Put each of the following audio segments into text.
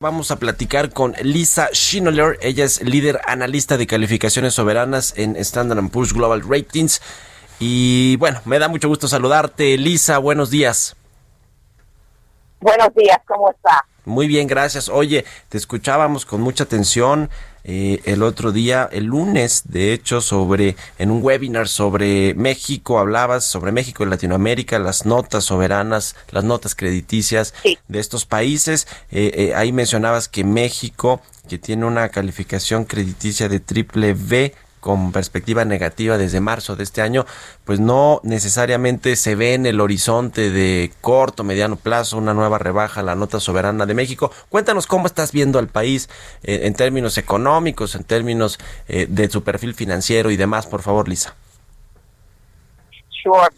Vamos a platicar con Lisa Schinoller. Ella es líder analista de calificaciones soberanas en Standard Poor's Global Ratings. Y bueno, me da mucho gusto saludarte, Lisa. Buenos días. Buenos días, ¿cómo está? Muy bien, gracias. Oye, te escuchábamos con mucha atención eh, el otro día, el lunes, de hecho, sobre en un webinar sobre México, hablabas sobre México y Latinoamérica, las notas soberanas, las notas crediticias Sí. de estos países. Eh, eh, ahí mencionabas que México, que tiene una calificación crediticia de triple B, con perspectiva negativa desde marzo de este año, pues no necesariamente se ve en el horizonte de corto, mediano plazo una nueva rebaja a la nota soberana de México. Cuéntanos cómo estás viendo al país eh, en términos económicos, en términos eh, de su perfil financiero y demás, por favor, Lisa. Sure,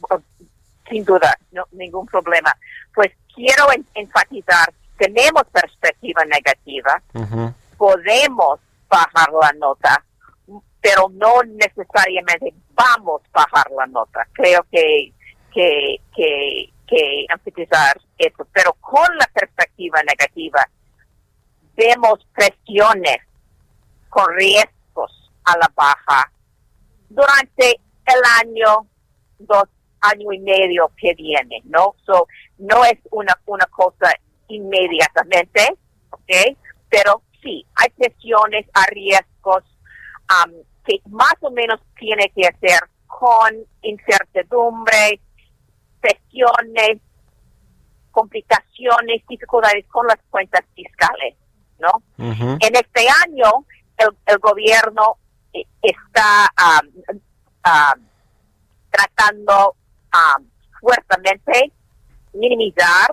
sin duda, no, ningún problema. Pues quiero en- enfatizar, tenemos perspectiva negativa, podemos bajar la nota, pero no necesariamente vamos a bajar la nota. Creo que, que, que, que enfatizar eso, pero con la perspectiva negativa, vemos presiones con riesgos a la baja durante el año, dos año y medio que viene, ¿no? So, no es una, una cosa inmediatamente, ¿ok? Pero sí, hay presiones a riesgos am, que más o menos tiene que hacer con incertidumbre, presiones, complicaciones, dificultades con las cuentas fiscales, ¿no? En este año, el, el gobierno eh, está am, am, tratando am, fuertemente minimizar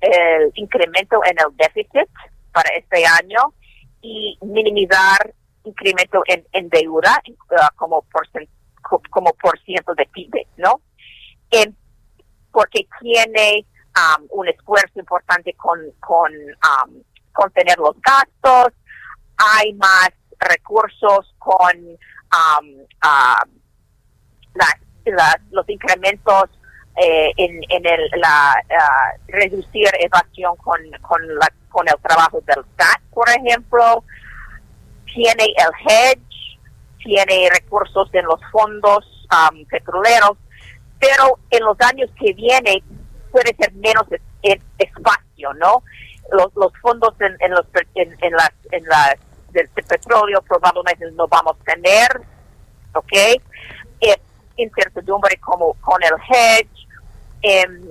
el incremento en el déficit para este año y minimizar incremento en, en deuda eh, como, por, como por ciento de PIB, ¿no? Porque tiene am, un esfuerzo importante con, con am, contener los gastos, hay más recursos con ah, las- los incrementos eh, en, en el, la, ah, reducir evasión con, con, la, con el trabajo del SAT, por ejemplo, tiene el hedge, tiene recursos en los fondos am, petroleros, pero en los años que vienen puede ser menos es- es- espacio, ¿no? Los, fondos en, en los en, en las en las del petróleo probablemente no vamos a tener, ¿ok? Eh, incertidumbre como con el hedge, em,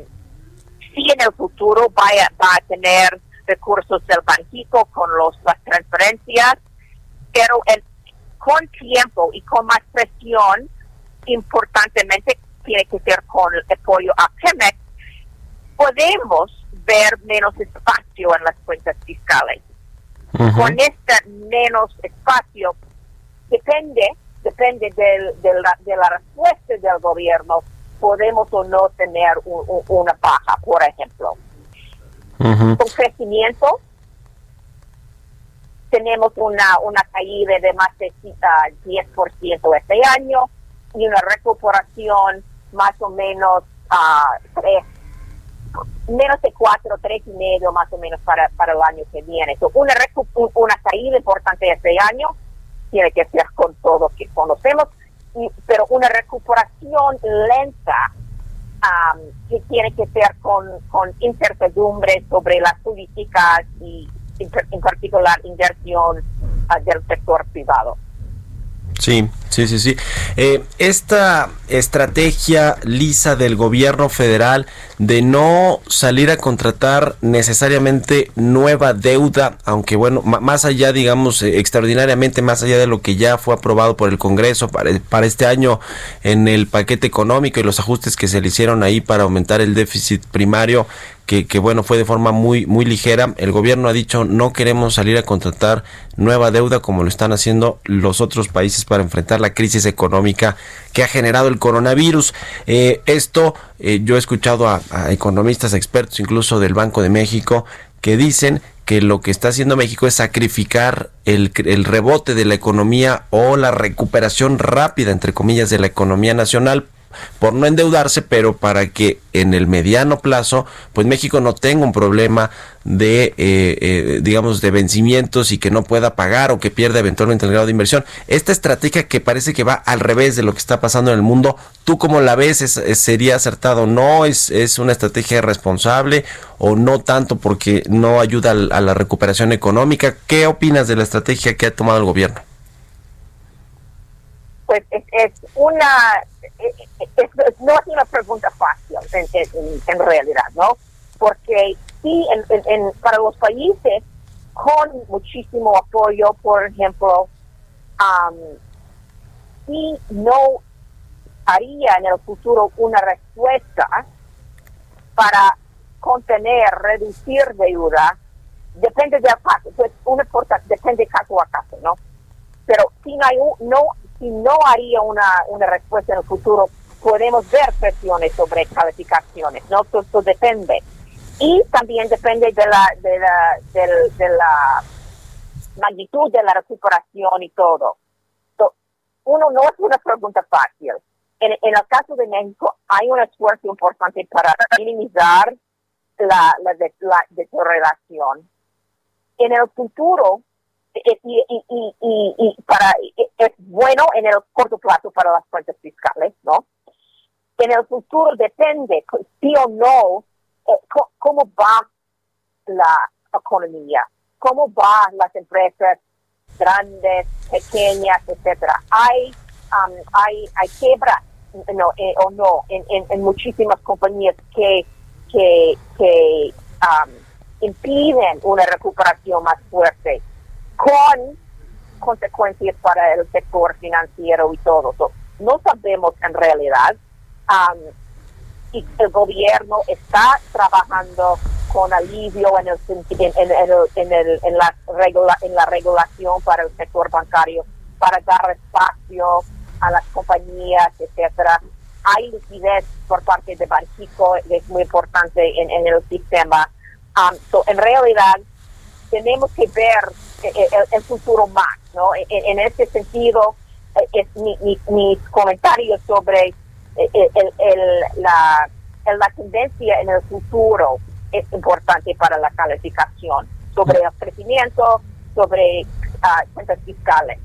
si en el futuro vaya, va a tener recursos del banquito con los, las transferencias, pero en- con tiempo y con más presión, importantemente tiene que ser con el apoyo a Pemex, podemos ver menos espacio en las cuentas fiscales. Con este menos espacio, depende, depende del- de, la, de la respuesta del gobierno, podemos o no tener un- un- una baja, por ejemplo. Ujú. Con crecimiento, tenemos una, una caída de más de ah, 10% este año y una recuperación más o menos tres, menos de 4, 3 y medio más o menos para, para el año que viene. So, una, una caída importante este año tiene que ser con todo que conocemos, y- pero una recuperación lenta am, que tiene que ver con, con incertidumbre sobre las políticas y en, particular inversión ah, del sector privado. Sí, sí, sí, sí. Eh, esta estrategia lisa del gobierno federal de no salir a contratar necesariamente nueva deuda, aunque bueno, más allá, digamos, eh, extraordinariamente más allá de lo que ya fue aprobado por el Congreso para, para este año en el paquete económico y los ajustes que se le hicieron ahí para aumentar el déficit primario, que, bueno, fue de forma muy, muy ligera. El gobierno ha dicho no queremos salir a contratar nueva deuda como lo están haciendo los otros países para enfrentar la crisis económica que ha generado el coronavirus. Eh, esto eh, yo he escuchado a, a economistas expertos, incluso del Banco de México, que dicen que lo que está haciendo México es sacrificar el, el, rebote de la economía o la recuperación rápida, entre comillas, de la economía nacional por no endeudarse, pero para que en el mediano plazo, pues México no tenga un problema de, eh, eh, digamos, de vencimientos y que no pueda pagar o que pierda eventualmente el grado de inversión. Esta estrategia que parece que va al revés de lo que está pasando en el mundo, ¿tú cómo la ves? ¿Es, es, ¿Sería acertado? ¿No? ¿Es, ¿Es una estrategia responsable o no tanto porque no ayuda a la recuperación económica? ¿Qué opinas de la estrategia que ha tomado el gobierno? Pues es, una no es una pregunta fácil en, realidad, ¿no? Porque sí, para los países con muchísimo apoyo, por ejemplo, um, sí no haría en el futuro una respuesta para contener, reducir deuda, depende del caso, pues una depende caso a caso, ¿no? Pero si no hay, no si no haría una, una respuesta en el futuro, podemos ver presiones sobre calificaciones, ¿no? Todo, depende. Y también depende de la, de la, de, magnitud de la recuperación y todo. uno no es una pregunta fácil. En, en, el caso de México hay un esfuerzo importante para minimizar la, la, la deterioración. En el futuro, y, y, y, y, para es bueno en el corto plazo para las cuentas fiscales, ¿no? En el futuro depende, sí o no, eh, cómo va la economía, cómo van las empresas grandes, pequeñas, etcétera. Hay, um, hay, hay quiebras no, eh, o no en, en, en, muchísimas compañías que, que, que um, impiden una recuperación más fuerte con consecuencias para el sector financiero y todo. no sabemos en realidad um, el gobierno está trabajando con alivio en, el, en, en, en, el, en, la regula, en la regulación para el sector bancario, para dar espacio a las compañías, etcétera. Hay liquidez por parte de Banxico, es muy importante en, el sistema. Um, en realidad, tenemos que ver eh, eh, el, futuro más, ¿no? En, este sentido, eh, es mi, mi, mis comentarios sobre el, el, la, la tendencia en el futuro es importante para la calificación, sobre el crecimiento, sobre uh, cuentas fiscales,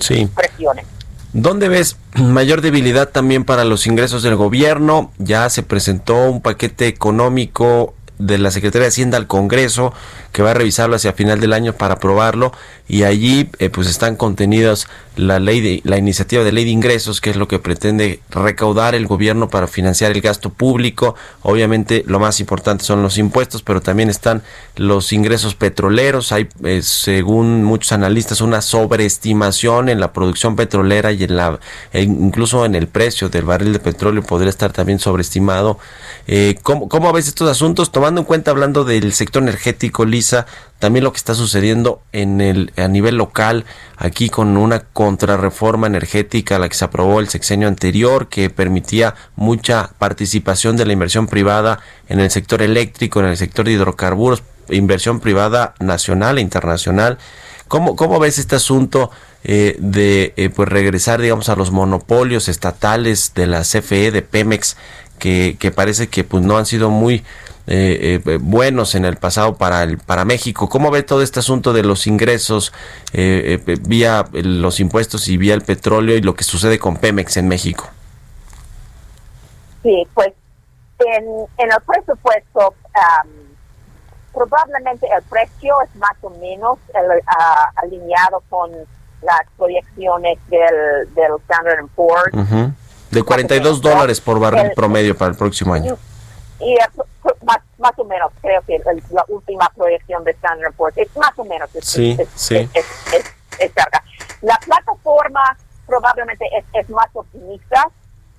sí. presiones. ¿Dónde ves mayor debilidad también para los ingresos del gobierno? Ya se presentó un paquete económico de la Secretaría de Hacienda al Congreso, que va a revisarlo hacia final del año para aprobarlo, y allí eh, pues están contenidas la ley de la iniciativa de ley de ingresos, que es lo que pretende recaudar el gobierno para financiar el gasto público. Obviamente lo más importante son los impuestos, pero también están los ingresos petroleros. Hay, eh, según muchos analistas, una sobreestimación en la producción petrolera y en la e incluso en el precio del barril de petróleo podría estar también sobreestimado. Eh, ¿cómo, ¿Cómo ves estos asuntos? Tomando en cuenta, hablando del sector energético, Lisa, también lo que está sucediendo en el a nivel local aquí con una contrarreforma energética la que se aprobó el sexenio anterior que permitía mucha participación de la inversión privada en el sector eléctrico, en el sector de hidrocarburos, inversión privada nacional e internacional. ¿Cómo, cómo ves este asunto eh, de eh, pues regresar digamos a los monopolios estatales de la CFE, de Pemex, que, que parece que pues no han sido muy eh, eh, buenos en el pasado para el para México. ¿Cómo ve todo este asunto de los ingresos eh, eh vía los impuestos y vía el petróleo y lo que sucede con Pemex en México? Sí, pues en, en el presupuesto um, probablemente el precio es más o menos el, uh, alineado con las proyecciones del, del Standard Poor's. Uh -huh. De 42 dólares por barril el, promedio para el próximo año. Y, y más, más o menos, creo que el, la última proyección de Standard Poor's es más o menos. Es, sí, es, sí. Es, es, cerca. La plataforma probablemente es, más optimista,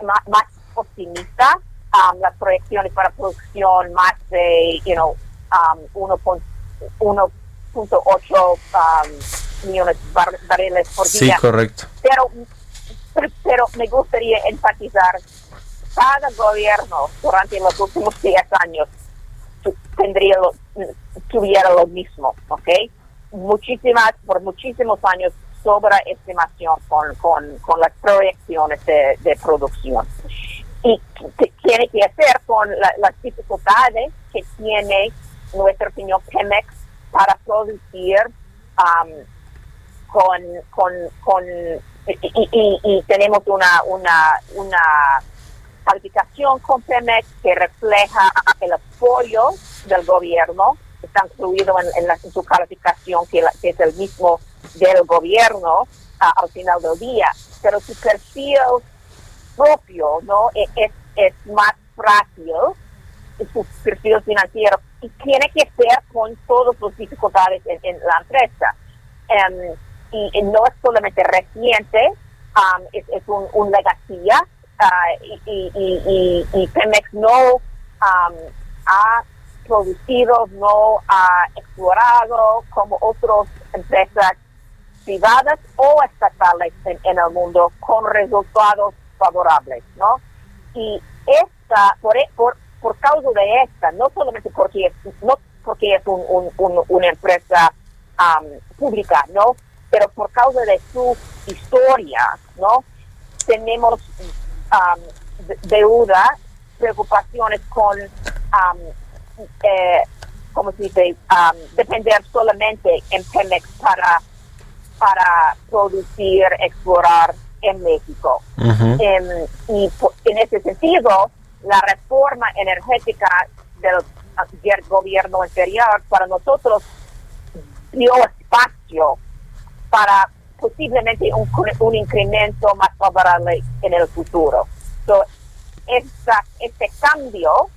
más, más optimista um, las proyecciones para producción más de, you know, um, 1.8 um, millones de barriles por día. Sí, correcto. Pero, pero me gustaría enfatizar, cada gobierno durante los últimos 10 años tendría lo, tuviera lo mismo, ¿ok? Muchísimas, por muchísimos años sobra estimación con, con, con las proyecciones de, producción. Y tiene que hacer con las dificultades que tiene nuestro señor Pemex para producir con, con, con y, tenemos una, una calificación con que refleja el apoyo del gobierno, está incluido en, en, su calificación que, es el mismo del gobierno al final del día, pero su perfil propio no e, es, es más frágil, su perfil financiero, y tiene que ser con todas las dificultades en, la empresa. Em, y, no es solamente reciente, um, es, es, un, un legacía, y, y, y, Pemex no um, ha producido, no ha explorado como otras empresas privadas o estatales en, el mundo con resultados favorables, ¿no? Y esta, por, e, por, por causa de esta, no solamente porque es, no porque es un, un, una empresa um, pública, ¿no? Pero por causa de su historia, ¿no? Tenemos um, deuda, preocupaciones con um, eh, como se dice, um, depender solamente en Pemex para, para producir, explorar en México. Em, y en ese sentido, la reforma energética del, gobierno anterior para nosotros dio espacio para posiblemente un, un incremento más favorable en el futuro. So, este cambio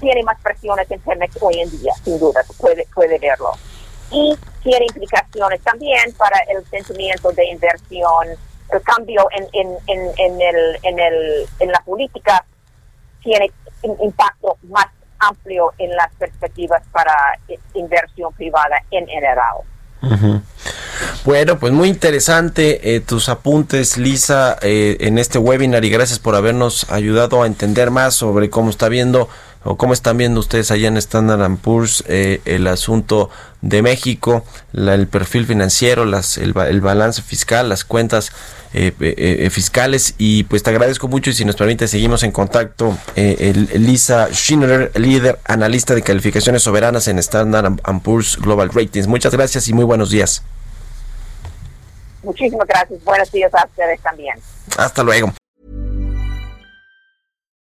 tiene más presiones en Pemex hoy en día, sin duda, puede, puede verlo. Y tiene implicaciones también para el sentimiento de inversión, el cambio en, en, en, en, el, en, el, en la política tiene un impacto más amplio en las perspectivas para inversión privada en general. Bueno, pues muy interesante eh, tus apuntes, Lisa, eh, en este webinar y gracias por habernos ayudado a entender más sobre cómo está viendo o cómo están viendo ustedes allá en Standard Poor's eh, el asunto de México, el perfil financiero, las, el, balance fiscal, las cuentas fiscales y pues te agradezco mucho y si nos permite seguimos en contacto. Lisa Schindler, líder analista de calificaciones soberanas en Standard Poor's Global Ratings. Muchas gracias y muy buenos días. Muchísimas gracias. Buenos días a ustedes también. Hasta luego.